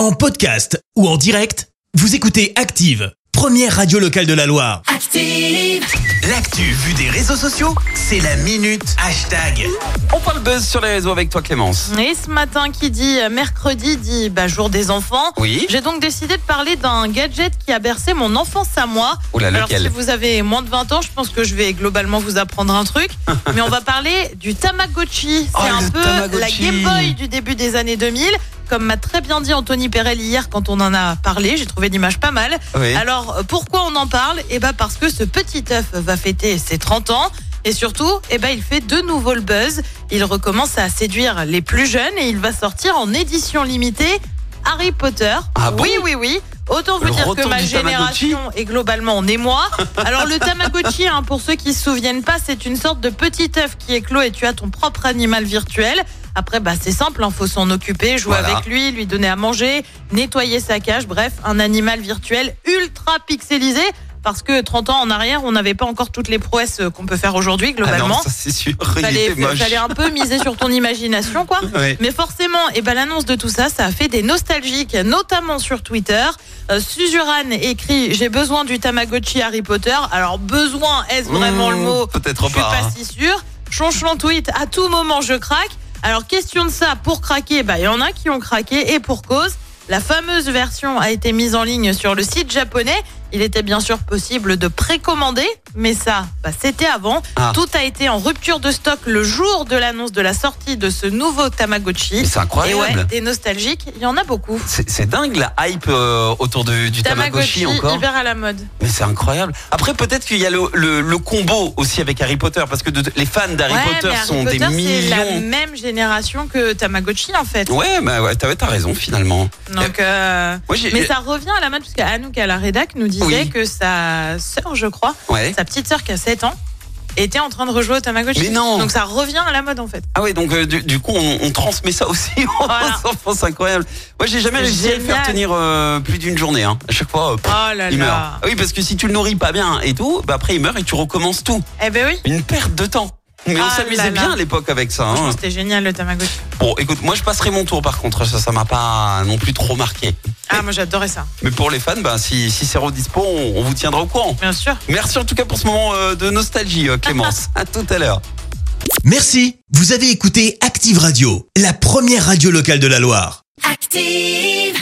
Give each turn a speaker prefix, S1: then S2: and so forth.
S1: En podcast ou en direct, vous écoutez Active, première radio locale de la Loire.
S2: Active.
S1: L'actu vue des réseaux sociaux, c'est la minute hashtag.
S3: On parle buzz sur les réseaux avec toi Clémence.
S4: Et ce matin qui dit euh, mercredi dit bah, jour des enfants.
S3: Oui.
S4: J'ai donc décidé de parler d'un gadget qui a bercé mon enfance à moi.
S3: Oula,
S4: Alors
S3: lequel
S4: si vous avez moins de 20 ans, je pense que je vais globalement vous apprendre un truc. Mais on va parler du Tamagotchi. C'est
S3: Oh,
S4: un
S3: le
S4: peu
S3: Tamagotchi.
S4: la Game Boy du début des années 2000. Comme m'a très bien dit Anthony Perel hier quand on en a parlé, j'ai trouvé l'image pas mal.
S3: Oui.
S4: Alors euh, pourquoi on en parle? Eh ben parce que ce petit œuf va fêter ses 30 ans. Et surtout, eh ben, il fait de nouveau le buzz. Il recommence à séduire les plus jeunes et il va sortir en édition limitée Harry Potter.
S3: Ah bon?
S4: Oui, oui, oui. Autant vous
S3: Le
S4: dire que ma génération est globalement en émoi. Alors le Tamagotchi, hein, pour ceux qui se souviennent pas, c'est une sorte de petit œuf qui éclot et tu as ton propre animal virtuel. Après, bah, c'est simple, il faut s'en occuper, jouer
S3: Voilà.
S4: avec lui, lui donner à manger, nettoyer sa cage, bref, un animal virtuel ultra pixelisé. Parce que 30 ans en arrière, on n'avait pas encore toutes les prouesses euh, qu'on peut faire aujourd'hui,
S3: Ah
S4: globalement.
S3: non, ça c'est sûr. Il
S4: fallait, un peu miser sur ton imagination, quoi. Mais forcément, et ben l'annonce de tout ça, ça a fait des nostalgiques, notamment sur Twitter. Euh, Suzuran écrit J'ai besoin du Tamagotchi Harry Potter. Alors, besoin, est-ce vraiment
S3: Mmh,
S4: le mot?
S3: peut-être
S4: Je suis
S3: pas,
S4: pas
S3: hein.
S4: si sûr. Chonchon tweet À tout moment, je craque. Alors, question de ça, pour craquer, bah, il y en a qui ont craqué et pour cause. La fameuse version a été mise en ligne sur le site japonais. Il était bien sûr possible de précommander, mais ça, bah, c'était avant.
S3: Ah.
S4: Tout a été en rupture de stock le jour de l'annonce de la sortie de ce nouveau Tamagotchi.
S3: C'est
S4: Et ouais,
S3: incroyable.
S4: des nostalgiques, il y en a beaucoup.
S3: C'est dingue la hype euh, autour de- du Tamagotchi, encore.
S4: hyper à la mode.
S3: Mais c'est incroyable. Après, peut-être qu'il y a le, le- le combo aussi avec Harry Potter, parce que de- les fans d'Harry
S4: ouais,
S3: Potter
S4: Harry
S3: sont
S4: Potter,
S3: des
S4: c'est la
S3: millions.
S4: même génération que Tamagotchi en fait.
S3: Ouais, bah ouais, t'as raison finalement.
S4: Donc, euh, mais ça revient à la mode, parce qu'Anouk à la rédac nous disait
S3: Oui.
S4: que sa sœur, je crois,
S3: Ouais.
S4: sa petite sœur qui a 7 ans, était en train de rejouer au Tamagotchi.
S3: Mais non.
S4: Donc ça revient à la mode en fait.
S3: Ah ouais, donc euh, du, du coup, on, on transmet ça aussi aux
S4: Voilà.
S3: enfants, c'est incroyable. Moi, j'ai jamais réussi à le faire tenir euh, plus d'une journée. Hein. À chaque fois, euh, pff,
S4: Oh là
S3: il meurt.
S4: là.
S3: Ah oui, parce que si tu le nourris pas bien et tout, bah après il meurt et tu recommences tout.
S4: Eh ben oui.
S3: Une perte de temps. Mais on
S4: Ah
S3: s'amusait bien à l'époque avec ça. Hein.
S4: c'était génial le Tamagotchi.
S3: Bon, écoute, moi je passerai mon tour par contre, ça, ça m'a pas non plus trop marqué.
S4: Ah, moi j'adorais ça.
S3: Mais pour les fans, bah, si, si c'est redispo, on, on vous tiendra au courant.
S4: Bien sûr.
S3: Merci en tout cas pour ce moment euh, de nostalgie, euh, Clémence. à tout à l'heure.
S1: Merci, vous avez écouté Active Radio, la première radio locale de la Loire.
S2: Active.